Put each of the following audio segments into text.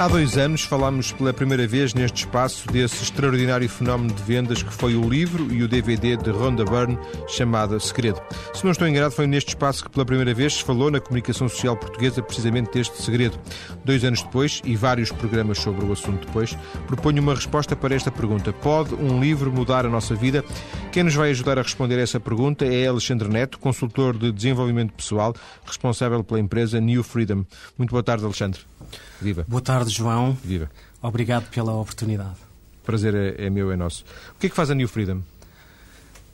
Há dois anos falámos pela primeira vez neste espaço desse extraordinário fenómeno de vendas que foi o livro e o DVD de Rhonda Byrne chamado Segredo. Se não estou enganado, foi neste espaço que pela primeira vez se falou na comunicação social portuguesa precisamente deste segredo. Dois anos depois, e vários programas sobre o assunto depois, proponho uma resposta para esta pergunta. Pode um livro mudar a nossa vida? Quem nos vai ajudar a responder a essa pergunta é Alexandre Neto, consultor de desenvolvimento pessoal, responsável pela empresa New Freedom. Muito boa tarde, Alexandre. Viva. Boa tarde, João. Viva. Obrigado pela oportunidade. O prazer é, é, meu, é nosso. O que é que faz a New Freedom?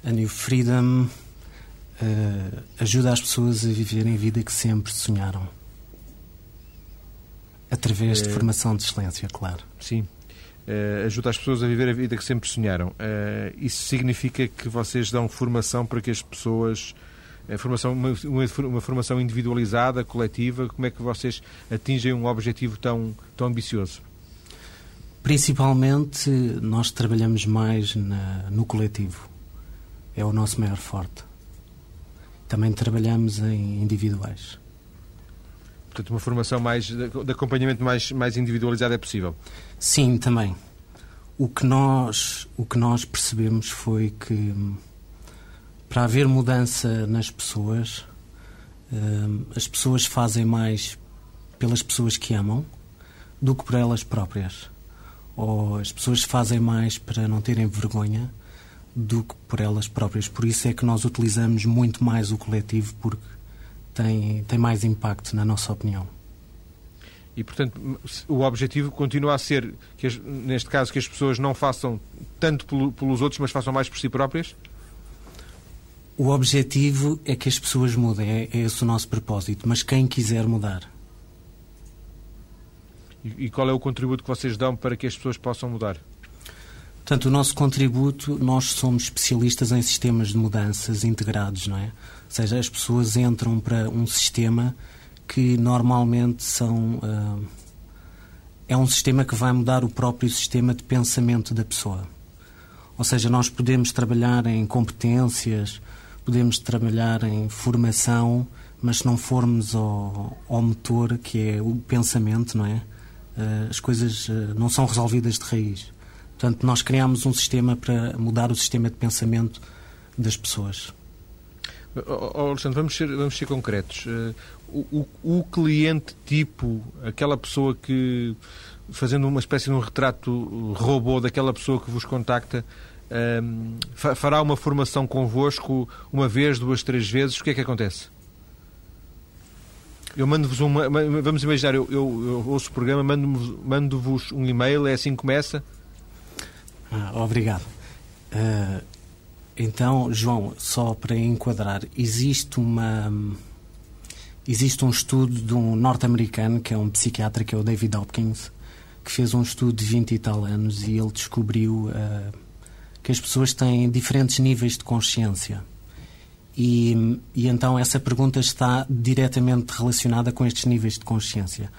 A New Freedom uh, ajuda as pessoas a viverem a vida que sempre sonharam. Através de eh, formação de excelência, claro. Sim. Uh, ajuda as pessoas a viver a vida que sempre sonharam. isso significa que vocês dão formação para que as pessoas formação, uma, uma, formação individualizada, coletiva? Como é que vocês atingem um objetivo tão, tão ambicioso? Principalmente, nós trabalhamos mais na, no coletivo. É o nosso maior forte. Também trabalhamos em individuais. Portanto, uma formação mais de acompanhamento mais, mais individualizada é possível? Sim, também. O que nós, o que nós percebemos foi que para haver mudança nas pessoas, hum, as pessoas fazem mais pelas pessoas que amam do que por elas próprias. Ou as pessoas fazem mais para não terem vergonha do que por elas próprias. Por isso é que nós utilizamos muito mais o coletivo, porque tem, tem mais impacto, na nossa opinião. E, portanto, o objetivo continua a ser, que neste caso, que as pessoas não façam tanto pelos outros, mas façam mais por si próprias? O objetivo é que as pessoas mudem, é, é esse o nosso propósito, mas quem quiser mudar. E, e qual é o contributo que vocês dão para que as pessoas possam mudar? Portanto, o nosso contributo, nós somos especialistas em sistemas de mudanças integrados, não é? Ou seja, as pessoas entram para um sistema que normalmente são. Uh, é um sistema que vai mudar o próprio sistema de pensamento da pessoa. Ou seja, nós podemos trabalhar em competências, podemos trabalhar em formação, mas se não formos ao, ao motor, que é o pensamento, não é? Uh, as coisas uh, não são resolvidas de raiz. Portanto, nós criamos um sistema para mudar o sistema de pensamento das pessoas. Oh, Alexandre, vamos ser, vamos ser concretos. Uh, o, o, o, cliente tipo, aquela pessoa que, fazendo uma espécie de um retrato robô daquela pessoa que vos contacta, um, fará uma formação convosco uma vez, duas, três vezes, o que é que acontece? Eu mando-vos uma. Vamos imaginar, eu, eu, eu ouço o programa, mando-vos mando um e-mail, é assim que começa? Ah, obrigado. Uh, então, João, só para enquadrar, existe uma. Existe um estudo de um norte-americano, que é um psiquiatra, que é o David Hopkins, que fez um estudo de 20 e tal anos e ele descobriu. Uh, que as pessoas têm diferentes níveis de consciência. E, e, então essa pergunta está diretamente relacionada com estes níveis de consciência.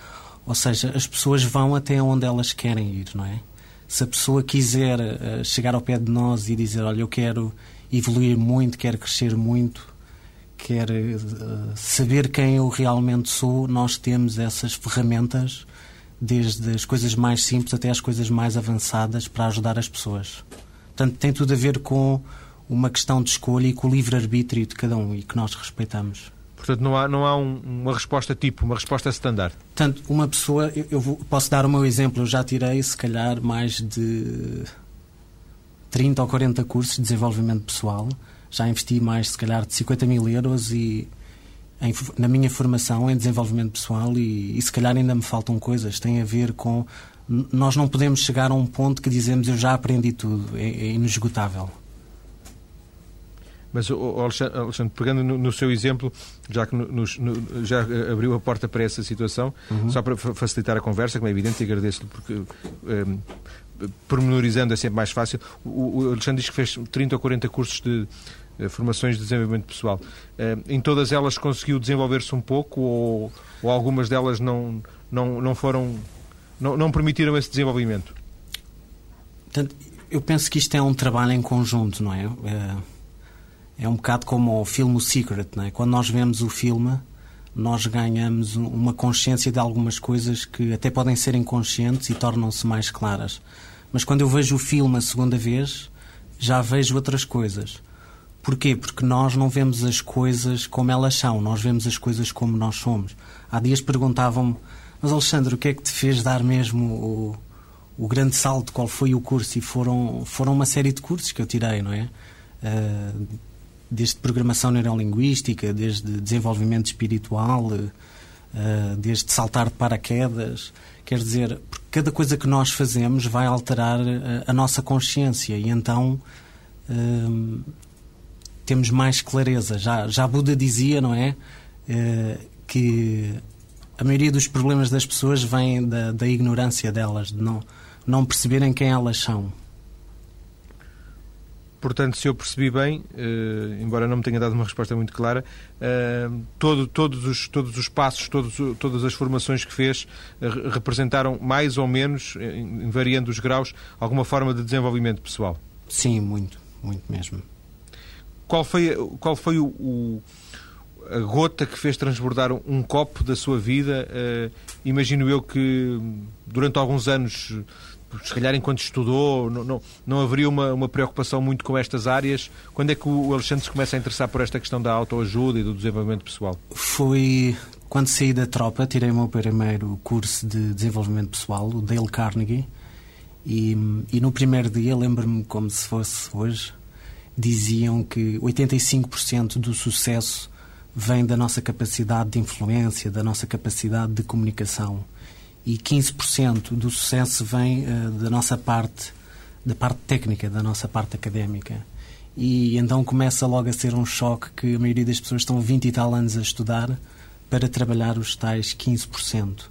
Ou seja, as pessoas vão até onde elas querem ir, não é? Se a pessoa quiser uh, chegar ao pé de nós e dizer, olha, eu quero evoluir muito, quero crescer muito, quero uh, saber quem eu realmente sou, nós temos essas ferramentas, desde as coisas mais simples até as coisas mais avançadas, para ajudar as pessoas. Portanto, tem tudo a ver com uma questão de escolha e com o livre-arbítrio de cada um e que nós respeitamos. Portanto, não há, não há um, uma resposta tipo, uma resposta standard. Portanto, uma pessoa, eu, eu vou, posso dar o meu exemplo, eu já tirei, se calhar, mais de 30 ou 40 cursos de desenvolvimento pessoal, já investi mais, se calhar, de 50 mil euros e, em, na minha formação em desenvolvimento pessoal e, e se calhar ainda me faltam coisas, tem a ver com nós não podemos chegar a um ponto que dizemos eu já aprendi tudo, é, é inesgotável. Mas, Alexandre, Alexandre pegando no, no, seu exemplo, já que nos, no, já abriu a porta para essa situação, uhum. só para facilitar a conversa, como é evidente, e agradeço-lhe porque um, ehm, pormenorizando é sempre mais fácil. O, o, Alexandre diz que fez 30 ou 40 cursos de uh, formações de desenvolvimento pessoal. Uh, em todas elas conseguiu desenvolver-se um pouco ou, ou algumas delas não, não, não foram não, não permitiram esse desenvolvimento? Portanto, eu penso que isto é um trabalho em conjunto, não é? É, é um bocado como o filme o Secret, não é? Quando nós vemos o filme, nós ganhamos uma consciência de algumas coisas que até podem ser inconscientes e tornam-se mais claras. Mas quando eu vejo o filme a segunda vez, já vejo outras coisas. Porquê? Porque nós não vemos as coisas como elas são, nós vemos as coisas como nós somos. Há dias perguntavam-me, mas Alexandre, o que é que te fez dar mesmo o, o grande salto? Qual foi o curso? E foram, foram uma série de cursos que eu tirei, não é? Uh, desde programação neurolinguística, desde desenvolvimento espiritual, uh, desde saltar de paraquedas. Quer dizer, cada coisa que nós fazemos vai alterar a, a nossa consciência e então uh, temos mais clareza. Já, já Buda dizia, não é? Que a maioria dos problemas das pessoas vem da, da ignorância delas, de não, não perceberem quem elas são. Portanto, se eu percebi bem, uh, embora não me tenha dado uma resposta muito clara, uh, todo, todos, os, todos os passos, todos, todas as formações que fez uh, representaram mais ou menos, em, variando os graus, alguma forma de desenvolvimento pessoal? Sim, muito, muito mesmo. Qual foi, qual foi o, o a gota que fez transbordar um copo da sua vida? imagino eu que durante alguns anos se calhar enquanto estudou, não, não, não haveria uma, uma preocupação muito com estas áreas? Quando é que o Alexandre se começa a interessar por esta questão da autoajuda e do desenvolvimento pessoal? Foi quando saí da tropa, tirei o meu primeiro curso de desenvolvimento pessoal, o Dale Carnegie, e, e no primeiro dia, lembro-me como se fosse hoje, diziam que 85% do sucesso vem da nossa capacidade de influência, da nossa capacidade de comunicação e 15% do sucesso vem uh, da nossa parte, da parte técnica, da nossa parte académica. E então começa logo a ser um choque que a maioria das pessoas estão 20 e tal anos a estudar para trabalhar os tais 15%.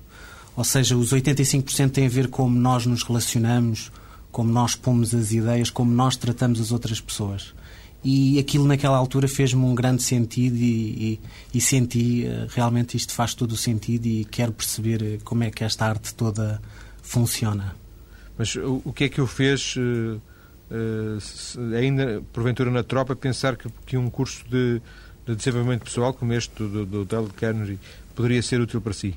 Ou seja, os 85% têm a ver como nós nos relacionamos, como nós pomos as ideias, como nós tratamos as outras pessoas e aquilo naquela altura fez-me um grande sentido e, e, e, senti eh, realmente isto faz todo o sentido e quero perceber eh, como é que esta arte toda funciona. Mas o, o que é que o fez, uh, uh, ainda porventura na tropa, pensar que, que um curso de, de, desenvolvimento pessoal como este do, do Dale Carnegie poderia ser útil para si?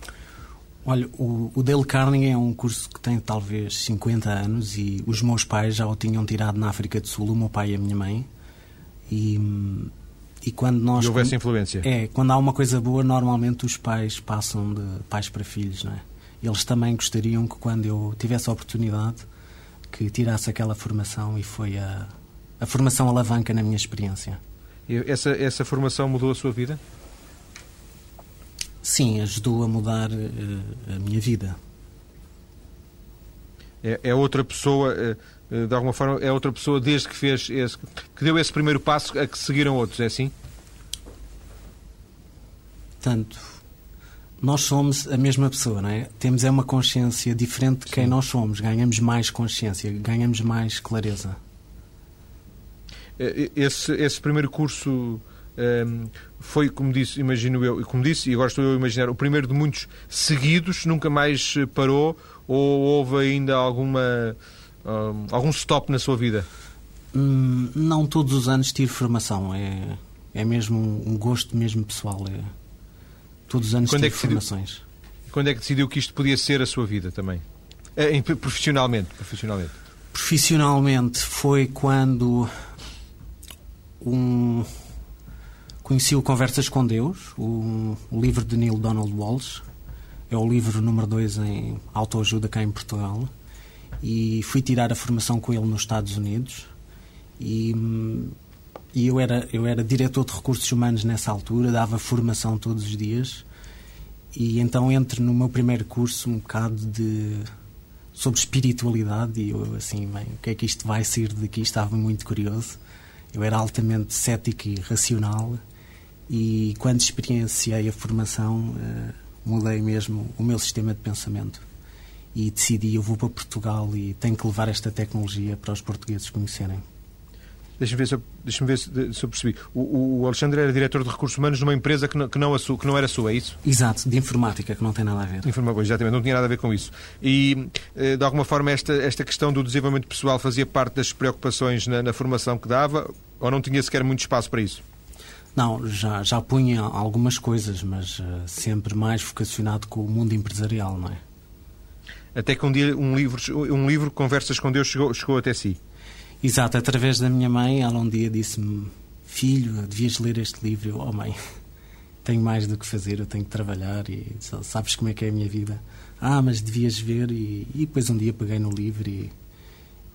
Olha, o, o Dale Carnegie é um curso que tem talvez 50 anos e os meus pais já o tinham tirado na África do Sul, o meu pai e a minha mãe. E, e quando nós. E houve essa influência? É, quando há uma coisa boa, normalmente os pais passam de pais para filhos, não é? Eles também gostariam que quando eu tivesse a oportunidade que tirasse aquela formação e foi a, a formação alavanca na minha experiência. E essa, essa formação mudou a sua vida? Sim, ajudou a mudar uh, a minha vida. É, é outra pessoa. Uh de alguma forma, é outra pessoa desde que fez esse, que deu esse primeiro passo a que seguiram outros, é assim? Tanto. Nós somos a mesma pessoa, não é? Temos é uma consciência diferente de quem Sim. nós somos. Ganhamos mais consciência, ganhamos mais clareza. Eh, esse, esse primeiro curso um, ehm, foi, como disse, imagino eu, como disse, e agora estou eu a imaginar, o primeiro de muitos seguidos, nunca mais parou, ou houve ainda alguma uh, algum stop na sua vida? Hum, não todos os anos tiro formação. É, é mesmo um gosto mesmo pessoal. É, todos os anos Quando tiro é formações. Quando é que decidiu que isto podia ser a sua vida também? É, profissionalmente, profissionalmente. Profissionalmente foi quando um, conheci o Conversas com Deus, o, o livro de Neil Donald Walsh. É o livro número 2 em autoajuda cá em Portugal e fui tirar a formação com ele nos Estados Unidos. E, e eu era eu era diretor de recursos humanos nessa altura dava formação todos os dias. E então entro no meu primeiro curso um bocado de sobre espiritualidade e eu assim bem o que é que isto vai sair daqui estava muito curioso. Eu era altamente cético e racional. E quando experienciei a formação uh, mudei mesmo o meu sistema de pensamento e decidi eu vou para Portugal e tenho que levar esta tecnologia para os portugueses conhecerem. Deixa-me ver, se eu, deixa ver se, se eu percebi. O, o, Alexandre era diretor de recursos humanos numa empresa que não, que, não a que não era sua, é isso? Exato, de informática, que não tem nada a ver. Informática, exatamente, não tinha nada a ver com isso. E, eh, de alguma forma, esta, esta questão do desenvolvimento pessoal fazia parte das preocupações na, na formação que dava ou não tinha sequer muito espaço para isso? Não, já, já punha algumas coisas, mas uh, sempre mais vocacionado com o mundo empresarial, não é? Até que um dia um livro, um livro Conversas com Deus chegou, chegou até si. Exato, através da minha mãe, ela um dia disse-me: Filho, devias ler este livro. Eu, oh mãe, tenho mais do que fazer, eu tenho que trabalhar e sabes como é que é a minha vida. Ah, mas devias ver. E, e depois um dia peguei no livro e,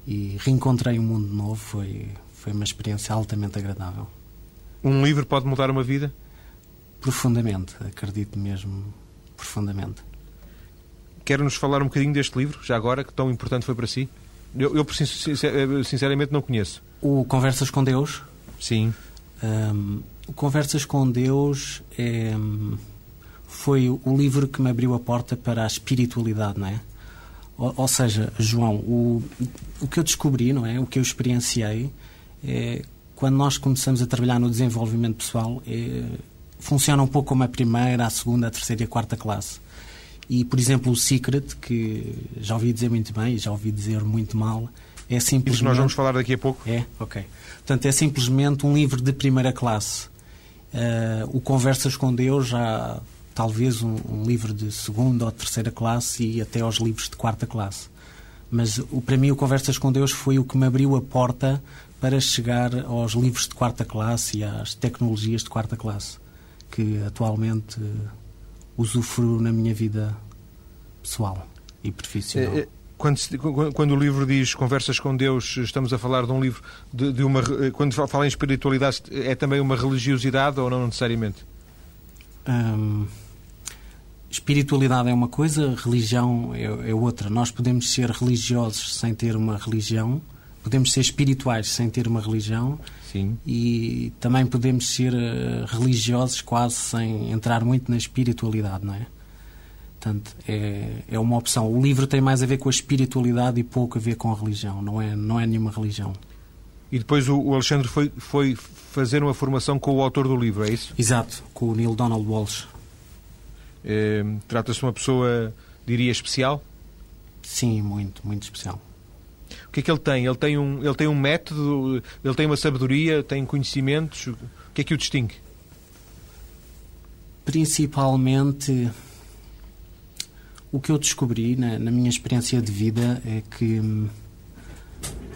e reencontrei um mundo novo. Foi, foi uma experiência altamente agradável. Um livro pode mudar uma vida? Profundamente, acredito mesmo, profundamente. Quer-nos falar um bocadinho deste livro, já agora, que tão importante foi para si? Eu, eu sinceramente não conheço. O Conversas com Deus? Sim. Um, o Conversas com Deus é, foi o livro que me abriu a porta para a espiritualidade, não é? Ou, ou seja, João, o, o que eu descobri, não é? O que eu experienciei é quando nós começamos a trabalhar no desenvolvimento pessoal, é, funciona um pouco como a primeira, a segunda, a terceira e a quarta classe. E, por exemplo, o Secret, que já ouvi dizer muito bem e já ouvi dizer muito mal, é simplesmente... Isso nós vamos falar daqui a pouco. É? Ok. Portanto, é simplesmente um livro de primeira classe. Uh, o Conversas com Deus já talvez um, um, livro de segunda ou terceira classe e até aos livros de quarta classe. Mas o, para mim o Conversas com Deus foi o que me abriu a porta para chegar aos livros de quarta classe e às tecnologias de quarta classe, que atualmente usufruo na minha vida pessoal e profissional. É, é, quando, quando, o livro diz Conversas com Deus, estamos a falar de um livro de, de uma. Quando fala em espiritualidade, é também uma religiosidade ou não necessariamente? Hum, espiritualidade é uma coisa, religião é, é outra. Nós podemos ser religiosos sem ter uma religião podemos ser espirituais sem ter uma religião Sim. e também podemos ser uh, religiosos quase sem entrar muito na espiritualidade, não é? Portanto, é, é uma opção. O livro tem mais a ver com a espiritualidade e pouco a ver com a religião, não é, não é nenhuma religião. E depois o, o Alexandre foi, foi fazer uma formação com o autor do livro, é isso? Exato, com o Neil Donald Walsh. É, Trata-se de uma pessoa, diria, especial? Sim, muito, muito especial. Que é que ele tem? Ele tem um, ele tem um método, ele tem uma sabedoria, tem conhecimentos. O que é que o distingue? Principalmente, o que eu descobri na, na minha experiência de vida é que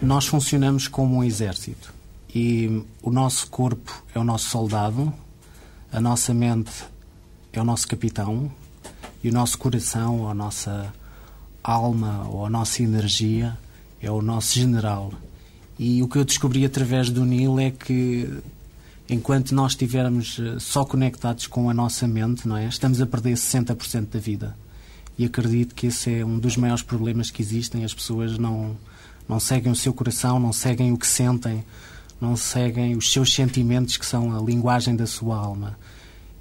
nós funcionamos como um exército e o nosso corpo é o nosso soldado, a nossa mente é o nosso capitão e o nosso coração, a nossa alma ou a nossa energia é o nosso general. E o que eu descobri através do Nil é que enquanto nós estivermos eh, só conectados com a nossa mente, não é? Estamos a perder 60% da vida. E acredito que esse é um dos maiores problemas que existem. As pessoas não, não seguem o seu coração, não seguem o que sentem, não seguem os seus sentimentos, que são a linguagem da sua alma.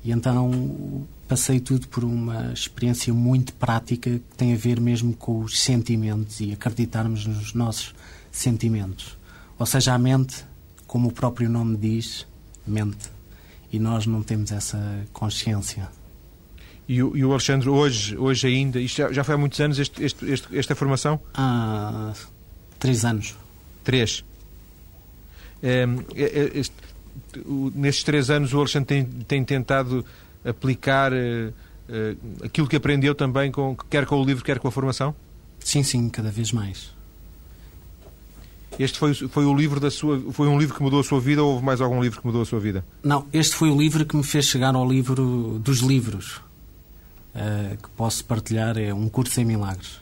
E então passei tudo por uma experiência muito prática que tem a ver mesmo com os sentimentos e acreditarmos nos nossos sentimentos. Ou seja, a mente, como o próprio nome diz, mente. E nós não temos essa consciência. E o, e o Alexandre, hoje, hoje ainda, isto já, já foi há muitos anos este, este, este, esta formação? Há três anos. Três? É, é, este, nestes três anos o Alexandre tem, tem tentado aplicar uh, uh, aquilo que aprendeu também, com, quer com o livro, quer com a formação? Sim, sim, cada vez mais. Este foi, foi o livro da sua foi um livro que mudou a sua vida ou houve mais algum livro que mudou a sua vida? Não, este foi o livro que me fez chegar ao livro dos livros uh, que posso partilhar é um curso em milagres.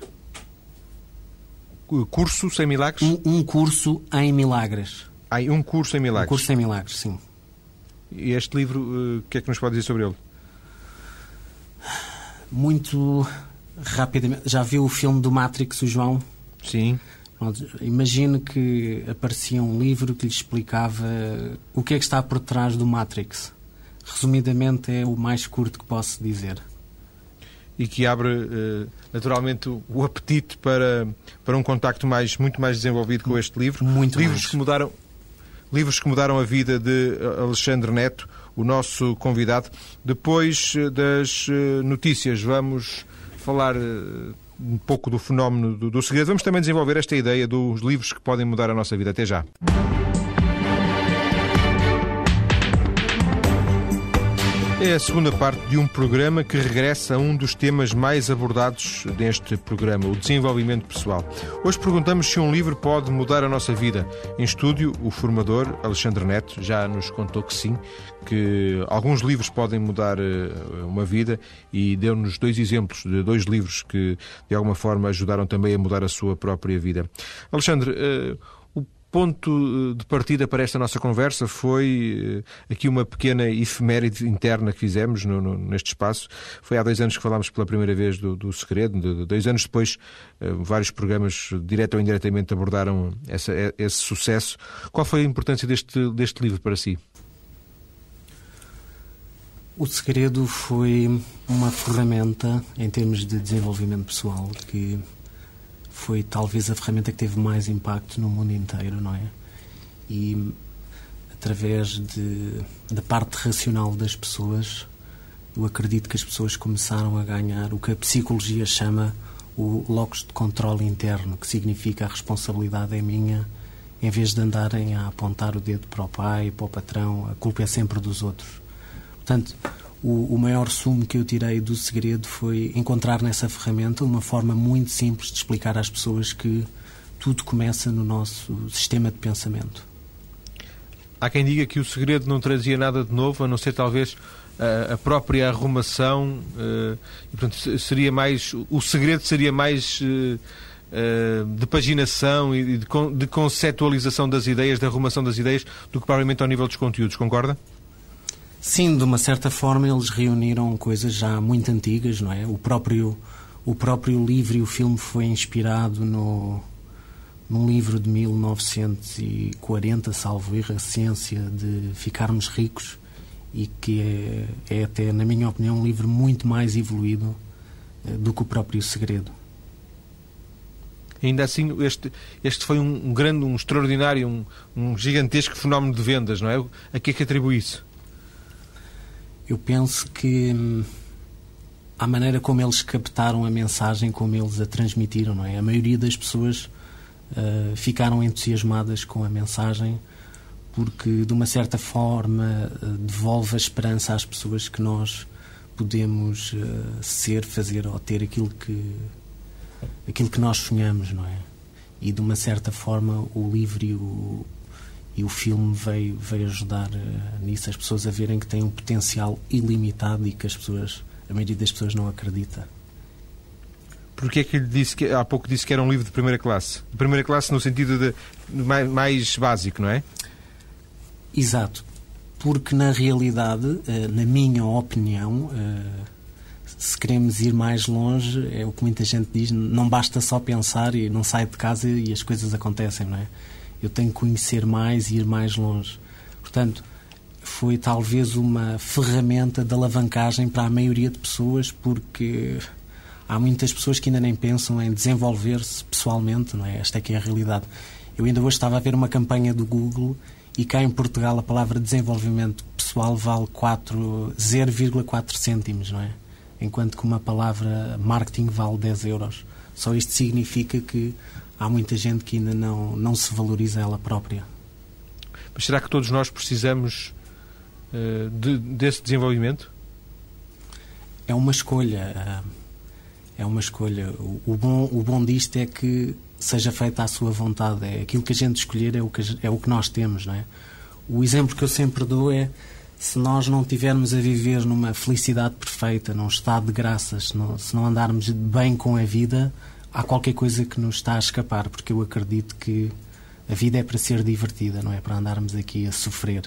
Curso sem milagres? Um, um curso em milagres. Ah, um curso em milagres. Um curso em milagres, sim. E este livro, o que é que nos pode dizer sobre ele? muito rapidamente. Já viu o filme do Matrix, o João? Sim. Imagine que aparecia um livro que lhe explicava o que é que está por trás do Matrix. Resumidamente, é o mais curto que posso dizer. E que abre, eh, naturalmente, o apetite para, para um contacto mais, muito mais desenvolvido com este livro. Muito livros mais. que mudaram Livros que mudaram a vida de Alexandre Neto, o nosso convidado. Depois eh, das eh, notícias, vamos falar eh, um pouco do fenómeno do, do segredo. Vamos também desenvolver esta ideia dos livros que podem mudar a nossa vida. Até já. É a segunda parte de um programa que regressa a um dos temas mais abordados neste programa, o desenvolvimento pessoal. Hoje perguntamos se um livro pode mudar a nossa vida. Em estúdio, o formador Alexandre Neto já nos contou que sim, que alguns livros podem mudar eh, uma vida e deu-nos dois exemplos de dois livros que de alguma forma ajudaram também a mudar a sua própria vida. Alexandre, eh, ponto eh, de partida para esta nossa conversa foi eh, aqui uma pequena efeméride interna que fizemos no, no, neste espaço. Foi há dois anos que falámos pela primeira vez do, do segredo. De, dois anos depois, eh, vários programas, direto ou indiretamente, abordaram essa, esse sucesso. Qual foi a importância deste, deste livro para si? O segredo foi uma ferramenta em termos de desenvolvimento pessoal que foi talvez a ferramenta que teve mais impacto no mundo inteiro, não é? E através de, da parte racional das pessoas, eu acredito que as pessoas começaram a ganhar o que a psicologia chama o locus de controle interno, que significa a responsabilidade é minha, em vez de andarem a apontar o dedo para o pai, para o patrão, a culpa é sempre dos outros. Portanto, o, o maior sumo que eu tirei do segredo foi encontrar nessa ferramenta uma forma muito simples de explicar às pessoas que tudo começa no nosso sistema de pensamento. Há quem diga que o segredo não trazia nada de novo, a não ser talvez a, própria arrumação. Uh, e, portanto, seria mais o segredo seria mais uh, de paginação e de conceptualização das ideias, de arrumação das ideias, do que provavelmente ao nível dos conteúdos. Concorda? Sim, de uma certa forma eles reuniram coisas já muito antigas, não é? O próprio, o próprio livro e o filme foi inspirado no, num livro de 1940, salvo erro, A Ciência de Ficarmos Ricos, e que é, é até, na minha opinião, um livro muito mais evoluído eh, do que o próprio Segredo. Ainda assim, este, este foi um, um grande, um extraordinário, um, um gigantesco fenómeno de vendas, não é? A que é que atribui isso? Eu penso que hum, a maneira como eles captaram a mensagem, como eles a transmitiram, não é? A maioria das pessoas uh, ficaram entusiasmadas com a mensagem porque, de uma certa forma, uh, devolve a esperança às pessoas que nós podemos uh, ser, fazer ou ter aquilo que aquilo que nós sonhamos, não é? E de uma certa forma o livro e o, e o filme veio, veio ajudar uh, nisso, as pessoas a verem que tem um potencial ilimitado e que as pessoas, a maioria das pessoas não acredita. Porquê é que lhe disse que há pouco disse que era um livro de primeira classe? De primeira classe no sentido de, mais, mais, básico, não é? Exato. Porque na realidade, uh, na minha opinião, uh, se queremos ir mais longe, é o que muita gente diz, não basta só pensar e não sai de casa e as coisas acontecem, não é? Eu tenho que conhecer mais e ir mais longe. Portanto, foi talvez uma ferramenta de alavancagem para a maioria de pessoas, porque há muitas pessoas que ainda nem pensam em desenvolver-se pessoalmente, não é? Esta é que é a realidade. Eu ainda hoje estava a ver uma campanha do Google e cá em Portugal a palavra desenvolvimento pessoal vale 0,4 cêntimos, não é? Enquanto que uma palavra marketing vale 10 euros. Só isto significa que há muita gente que ainda não, não se valoriza ela própria. Mas será que todos nós precisamos uh, de, desse desenvolvimento? É uma escolha. Uh, é uma escolha. O, o, bom, o bom disto é que seja feita à sua vontade. É aquilo que a gente escolher é o que, é o que nós temos, não é? O exemplo que eu sempre dou é se nós não tivermos a viver numa felicidade perfeita, num estado de graças, se não, se não andarmos bem com a vida, há qualquer coisa que nos está a escapar, porque eu acredito que a vida é para ser divertida, não é para andarmos aqui a sofrer.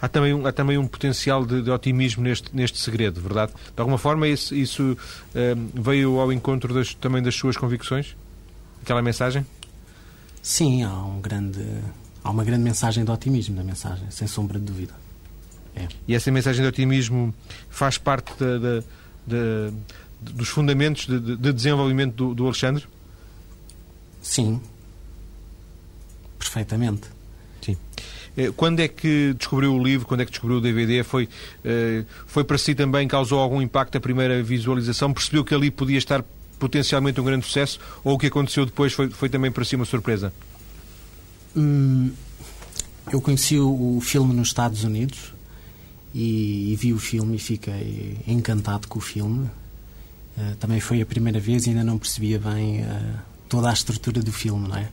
Há também um, há também um potencial de, de otimismo neste, neste segredo, verdade? De alguma forma, isso, isso um, veio ao encontro das, também das suas convicções? Aquela mensagem? Sim, há, um grande, há uma grande mensagem de otimismo na mensagem, sem sombra de dúvida. É. E essa mensagem de otimismo faz parte da, da, da dos fundamentos de, de desenvolvimento do, do Alexandre? Sim. Perfeitamente. Sim. Eh, quando é que descobriu o livro? Quando é que descobriu o DVD? Foi, eh, foi para si também, causou algum impacto a primeira visualização? Percebeu que ali podia estar potencialmente um grande sucesso? Ou o que aconteceu depois foi, foi também para si uma surpresa? Hum, eu conheci o filme nos Estados Unidos e, e vi o filme e fiquei encantado com o filme. Uh, também foi a primeira vez e ainda não percebia bem uh, toda a estrutura do filme, não é?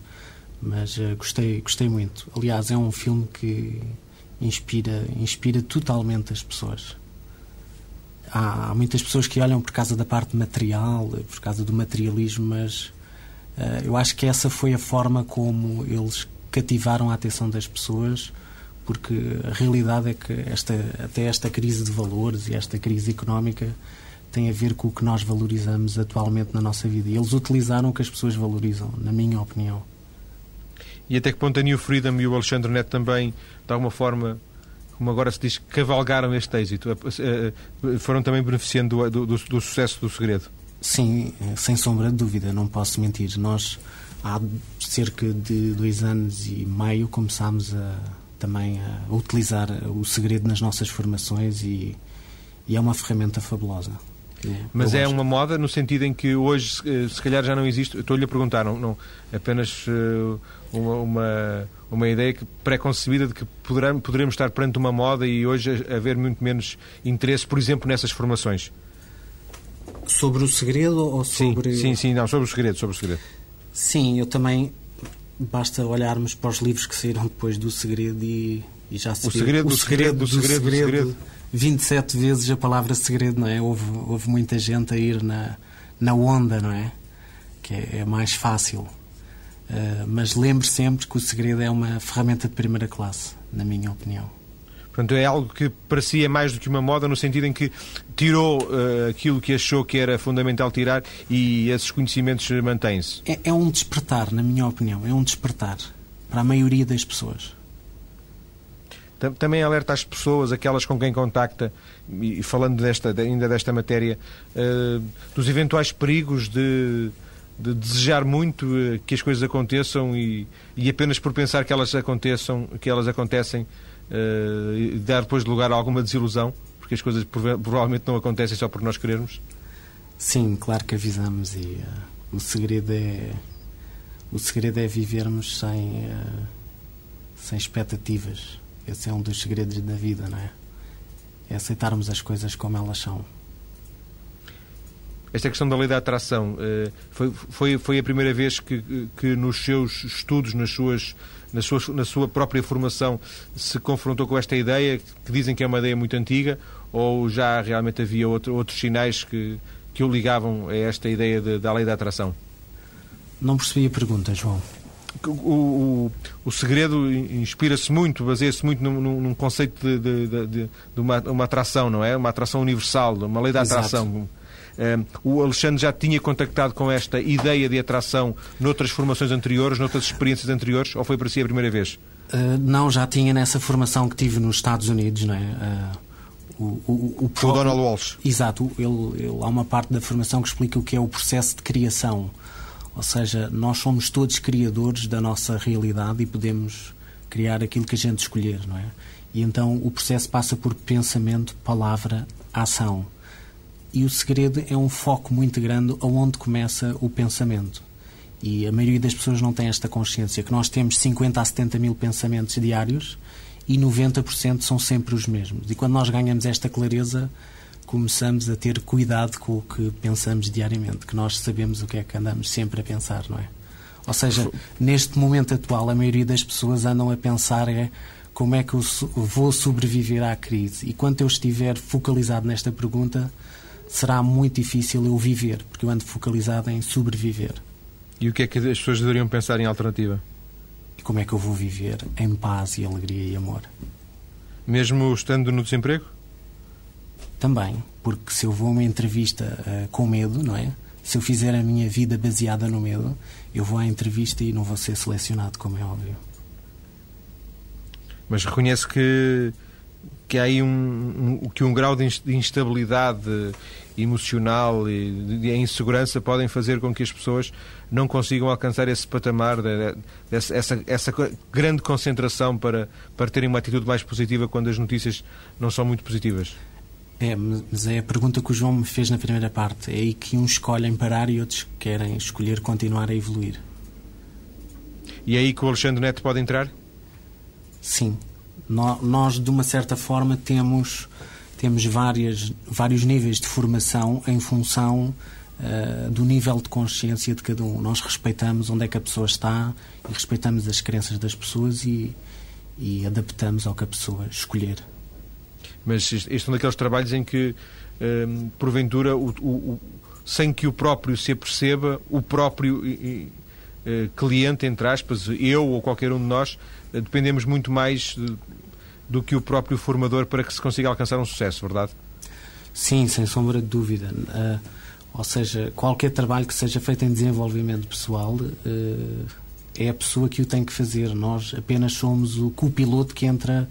Mas uh, gostei, gostei muito. Aliás, é um filme que inspira, inspira totalmente as pessoas. Há, há muitas pessoas que olham por causa da parte material, por causa do materialismo, mas eu acho que essa foi a forma como eles cativaram a atenção das pessoas porque a realidade é que esta, até esta crise de valores e esta crise económica tem a ver com o que nós valorizamos atualmente na nossa vida. E eles utilizaram o que as pessoas valorizam, na minha opinião. E até que ponto a New Freedom e o Alexandre Neto também, de alguma forma, como agora se diz, cavalgaram este êxito? Eh, eh, foram também beneficiando do, do, do sucesso do segredo? Sim, sem sombra de dúvida, não posso mentir. Nós, há cerca de dois anos e meio, começámos a também a utilizar o segredo nas nossas formações e, e é uma ferramenta fabulosa. Eu, Mas eu é uma moda no sentido em que hoje, eh, se calhar, já não existe. Estou-lhe a perguntar, não, não apenas uh, uma, uma, uma, ideia pré-concebida de que poderemos, poderemos estar perante uma moda e hoje haver muito menos interesse, por exemplo, nessas formações. Sobre o segredo ou sobre. Sim, sim, sim não, sobre o segredo, sobre o segredo. Sim, eu também basta olharmos para os livros que saíram depois do Segredo e, e já se o segredo, o segredo, do segredo, do segredo, segredo, 27 vezes a palavra segredo, não é? Houve, houve muita gente a ir na, na onda, não é? Que é, é mais fácil. Uh, mas lembre sempre que o segredo é uma ferramenta de primeira classe, na minha opinião. Portanto, é algo que para si é mais do que uma moda, no sentido em que tirou uh, aquilo que achou que era fundamental tirar e esses conhecimentos mantêm-se. É, é, um despertar, na minha opinião, é um despertar para a maioria das pessoas. Também alerta as pessoas, aquelas com quem contacta, e falando desta, ainda desta matéria, uh, dos eventuais perigos de, de desejar muito eh, que as coisas aconteçam e, e apenas por pensar que elas aconteçam, que elas acontecem, uh, dar depois de lugar a alguma desilusão, porque as coisas provavelmente não acontecem só por nós querermos? Sim, claro que avisamos e uh, o segredo é o segredo é vivermos sem uh, sem expectativas. Esse é um dos segredos da vida, não é? É aceitarmos as coisas como elas são. Esta questão da lei da atração foi, foi, foi a primeira vez que, que nos seus estudos, nas suas na sua, na sua própria formação, se confrontou com esta ideia, que dizem que é uma ideia muito antiga, ou já realmente havia outro, outros sinais que, que o ligavam a esta ideia de, da lei da atração? Não percebi a pergunta, João. O, o, segredo inspira-se muito, baseia-se muito num, num conceito de, de, de, de, uma, uma atração, não é? Uma atração universal, uma lei da atração. Exato o Alexandre já tinha contactado com esta ideia de atração noutras formações anteriores, noutras experiências anteriores, ou foi para si a primeira vez? Uh, não, já tinha nessa formação que tive nos Estados Unidos, não é? Uh, o, o, o, o Donald Walsh. Exato, ele, ele, há uma parte da formação que explica o que é o processo de criação. Ou seja, nós somos todos criadores da nossa realidade e podemos criar aquilo que a gente escolher, não é? E então o processo passa por pensamento, palavra, ação e o segredo é um foco muito grande aonde começa o pensamento. E a maioria das pessoas não tem esta consciência, que nós temos 50 a 70 mil pensamentos diários e 90% são sempre os mesmos. E quando nós ganhamos esta clareza, começamos a ter cuidado com o que pensamos diariamente, que nós sabemos o que é que andamos sempre a pensar, não é? Ou seja, neste momento atual, a maioria das pessoas andam a pensar é como é que eu vou sobreviver à crise. E quando eu estiver focalizado nesta pergunta, será muito difícil eu viver, porque eu ando focalizado em sobreviver. E o que é que as pessoas deveriam pensar em alternativa? E como é que eu vou viver em paz e alegria e amor? Mesmo estando no desemprego? Também, porque se eu vou a uma entrevista uh, com medo, não é? Se eu fizer a minha vida baseada no medo, eu vou à entrevista e não vou ser selecionado, como é óbvio. Mas reconhece que que há aí um, um, que um grau de instabilidade emocional e de insegurança podem fazer com que as pessoas não consigam alcançar esse patamar, essa, essa grande concentração para, para terem uma atitude mais positiva quando as notícias não são muito positivas. É, mas é a pergunta que o João me fez na primeira parte. É aí que uns escolhem parar e outros querem escolher continuar a evoluir. E é aí que o Alexandre Neto pode entrar? Sim, Nós, de uma certa forma, temos, temos várias, vários níveis de formação em função uh, do nível de consciência de cada um. Nós respeitamos onde é que a pessoa está e respeitamos as crenças das pessoas e, e adaptamos ao que a pessoa escolher. Mas este é um daqueles trabalhos em que, um, porventura, o, o, sem que o próprio se aperceba, o próprio e, e, cliente, entre aspas, eu ou qualquer um de nós, dependemos muito mais do que o próprio formador para que se consiga alcançar um sucesso, verdade? Sim, sem sombra de dúvida. Uh, ou seja, qualquer trabalho que seja feito em desenvolvimento pessoal é a pessoa que o tem que fazer. Nós apenas somos o copiloto que entra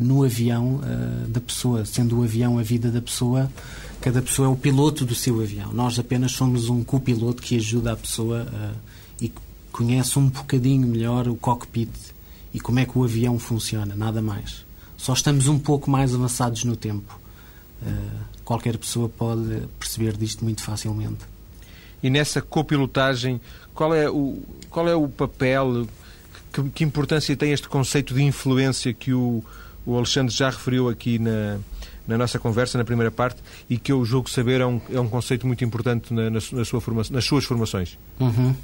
no avião uh, da pessoa, sendo o avião a vida da pessoa, cada pessoa é o piloto do seu avião. Nós apenas somos um copiloto que ajuda a pessoa uh, e conhece um bocadinho melhor o cockpit e como é que o avião funciona, nada mais. Só estamos um pouco mais avançados no tempo. Uh, qualquer pessoa pode perceber disto muito facilmente. E nessa copilotagem, qual é o, qual é o papel, que, que importância tem este conceito de influência que o, o Alexandre já referiu aqui na, na nossa conversa, na primeira parte, e que eu julgo saber é um, é um conceito muito importante na, na, na sua forma, nas suas formações. Uhum.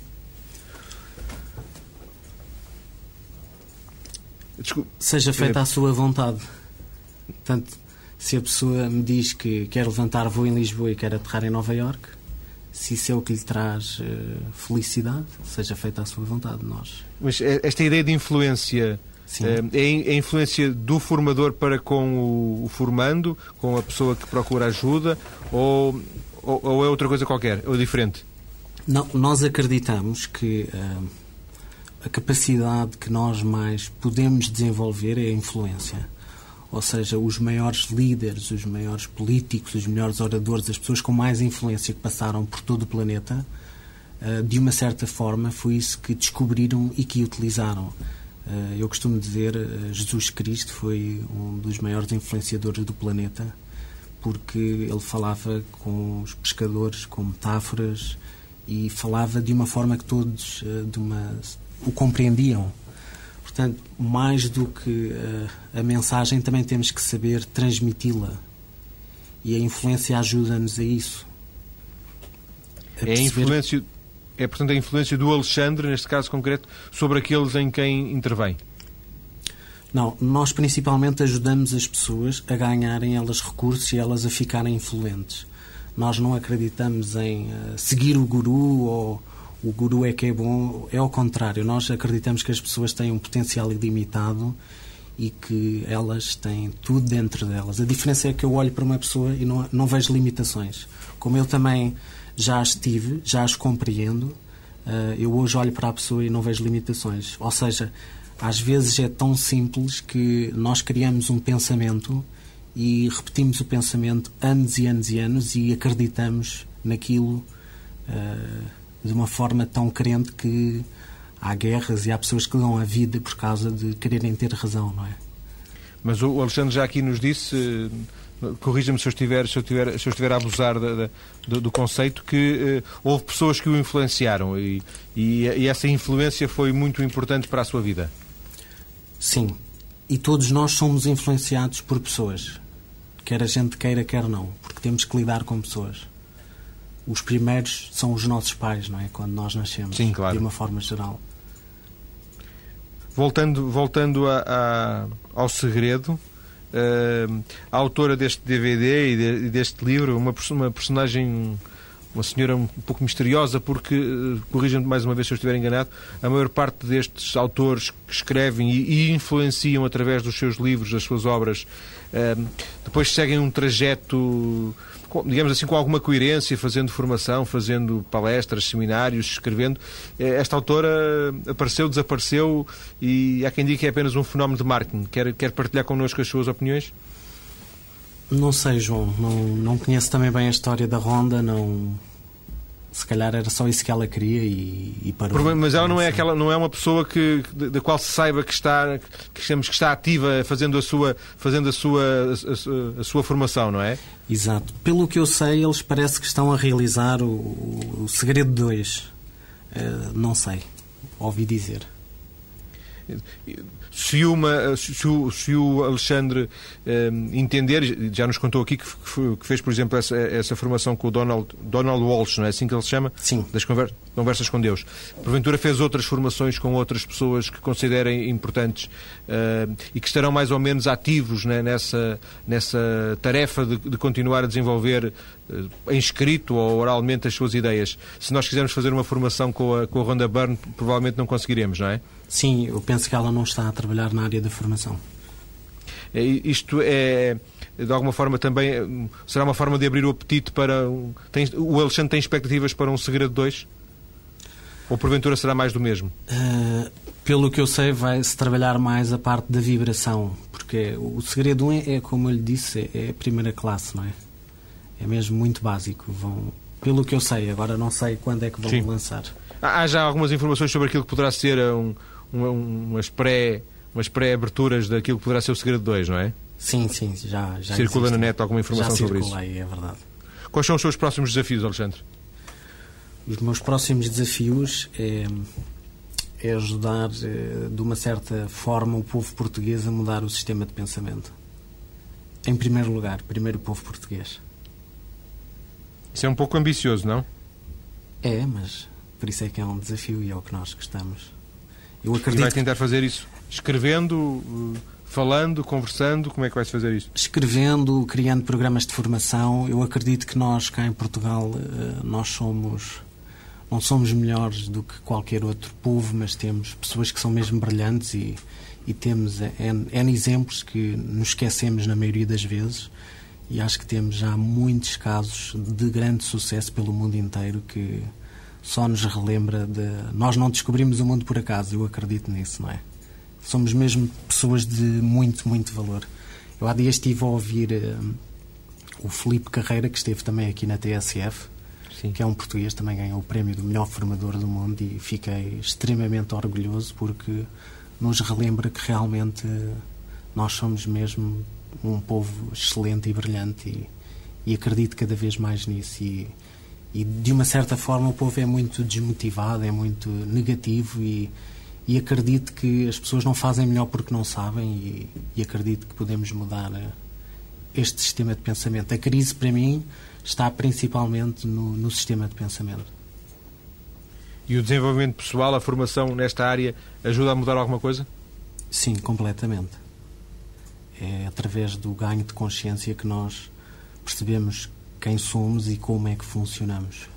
Desculpe. Seja feita a sua vontade. Portanto, se a pessoa me diz que quer levantar voo em Lisboa e quer aterrar em Nova York, se isso é o que lhe traz uh, felicidade, seja feita a sua vontade, nós. Mas esta ideia de influência é, é a influência do formador para com o, formando, com a pessoa que procura ajuda, ou, ou, ou é outra coisa qualquer, ou diferente? Não, nós acreditamos que uh, a capacidade que nós mais podemos desenvolver é a influência. Ou seja, os maiores líderes, os maiores políticos, os melhores oradores, as pessoas com mais influência que passaram por todo o planeta, uh, de uma certa forma, foi isso que descobriram e que utilizaram. Eh, eu costumo dizer, eh, Jesus Cristo foi um dos maiores influenciadores do planeta, porque ele falava com os pescadores com metáforas e falava de uma forma que todos eh, de uma, o compreendiam. Portanto, mais do que a mensagem, também temos que saber transmiti-la. E a influência ajuda-nos a isso. A é a influência é, portanto, a influência do Alexandre, neste caso concreto, sobre aqueles em quem intervém? Não, nós principalmente ajudamos as pessoas a ganharem elas recursos e elas a ficarem influentes. Nós não acreditamos em uh, seguir o guru ou o guru é que é bom. É ao contrário, nós acreditamos que as pessoas têm um potencial ilimitado e que elas têm tudo dentro delas. A diferença é que eu olho para uma pessoa e não, não vejo limitações. Como eu também já as tive, já as compreendo. Uh, eu hoje olho para a pessoa e não vejo limitações. Ou seja, às vezes é tão simples que nós criamos um pensamento e repetimos o pensamento anos e anos e anos e acreditamos naquilo uh, de uma forma tão crente que há guerras e há pessoas que dão a vida por causa de quererem ter razão, não é? Mas o Alexandre já aqui nos disse corrija-me se eu estiver, se eu estiver, se eu estiver a abusar do, do, conceito, que uh, houve pessoas que o influenciaram e, e, e, essa influência foi muito importante para a sua vida. Sim. E todos nós somos influenciados por pessoas. Quer a gente queira, quer não. Porque temos que lidar com pessoas. Os primeiros são os nossos pais, não é? Quando nós nascemos. Sim, claro. De uma forma geral. Voltando, voltando a, a, ao segredo, Uh, a autora deste DVD e, de, deste livro, uma, uma personagem uma senhora um pouco misteriosa, porque, uh, corrijam-me mais uma vez se eu estiver enganado, a maior parte destes autores que escrevem e, e influenciam através dos seus livros, das suas obras, uh, depois seguem um trajeto digamos assim, com alguma coerência, fazendo formação, fazendo palestras, seminários, escrevendo. Eh, esta autora apareceu, desapareceu e há quem diga que é apenas um fenómeno de marketing. Quer, quer partilhar connosco as suas opiniões? Não sei, João. Não, não conheço também bem a história da Ronda, não se calhar era só isso que ela queria e, e parou. Mas ela não é aquela, não é uma pessoa que da qual se saiba que está, que que está ativa fazendo a sua, fazendo a sua, a, a, sua formação, não é? Exato. Pelo que eu sei, eles parece que estão a realizar o, o Segredo 2. Uh, não sei. Ouvi dizer. Se, uma, se, o, se o Alexandre eh, entender, já nos contou aqui que, que, fez, por exemplo, essa, essa formação com o Donald, Donald Walsh, não é assim que ele se chama? Sim. Das conver, conversas com Deus. Porventura fez outras formações com outras pessoas que considerem importantes eh, e que estarão mais ou menos ativos né, nessa, nessa tarefa de, de continuar a desenvolver eh, em escrito ou oralmente as suas ideias. Se nós quisermos fazer uma formação com a, com a Ronda Byrne, provavelmente não conseguiremos, não é? Sim, eu penso que ela não está a trabalhar na área da formação. É, isto é, de alguma forma, também será uma forma de abrir o apetite para. Tem, o Alexandre tem expectativas para um Segredo 2? Ou porventura será mais do mesmo? Uh, pelo que eu sei, vai-se trabalhar mais a parte da vibração, porque o Segredo 1 é, é como eu lhe disse, é a primeira classe, não é? É mesmo muito básico. Vão, pelo que eu sei, agora não sei quando é que vão Sim. lançar. Há já algumas informações sobre aquilo que poderá ser um, um, umas pré umas pré-aberturas daquilo que poderá ser o Segredo 2, não é? Sim, sim, já, já Circula existe. na net alguma informação sobre isso? Já é verdade. Quais são os seus próximos desafios, Alexandre? Os meus próximos desafios é, é ajudar, eh, de uma certa forma, o povo português a mudar o sistema de pensamento. Em primeiro lugar, primeiro o povo português. Isso é um pouco ambicioso, não? É, mas por isso é que é um desafio e é o que nós gostamos. Eu acredito e vai tentar fazer isso escrevendo, eh, falando, conversando? Como é que vai-se fazer isso? Escrevendo, criando programas de formação. Eu acredito que nós, cá em Portugal, eh, nós somos... Não somos melhores do que qualquer outro povo, mas temos pessoas que são mesmo brilhantes e, e temos N, N exemplos que nos esquecemos na maioria das vezes e acho que temos já muitos casos de grande sucesso pelo mundo inteiro que só nos relembra de. Nós não descobrimos o mundo por acaso, eu acredito nisso, não é? Somos mesmo pessoas de muito, muito valor. Eu há dias estive a ouvir uh, o Felipe Carreira, que esteve também aqui na TSF, Sim. que é um português, também ganhou o prémio do melhor formador do mundo e fiquei extremamente orgulhoso porque nos relembra que realmente nós somos mesmo um povo excelente e brilhante e, e acredito cada vez mais nisso e, e, de uma certa forma o povo é muito desmotivado, é muito negativo e, e acredito que as pessoas não fazem melhor porque não sabem e, acredito que podemos mudar este sistema de pensamento. A crise para mim está principalmente no, no sistema de pensamento. E o desenvolvimento pessoal, a formação nesta área, ajuda a mudar alguma coisa? Sim, completamente. É através do ganho de consciência que nós percebemos quem somos e como é que funcionamos.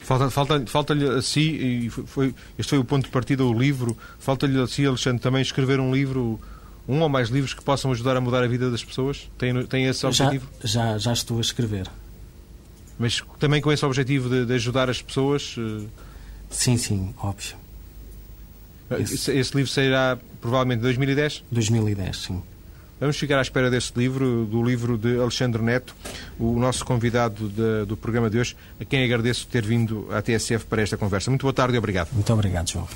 Falta-lhe falta, falta a si, e foi, este foi o ponto de partida, o livro, falta-lhe a si, Alexandre, também escrever um livro, um ou mais livros que possam ajudar a mudar a vida das pessoas? Tem, tem esse objetivo? Já, já, já estou a escrever. Mas também com esse objetivo de, de ajudar as pessoas? Eh, sim, sim, óbvio. Esse, esse livro sairá provavelmente em 2010? 2010, sim. Vamos ficar à espera desse livro, do livro de Alexandre Neto, o nosso convidado de, do programa de hoje, a quem agradeço ter vindo à TSF para esta conversa. Muito boa tarde e obrigado. Muito obrigado, João.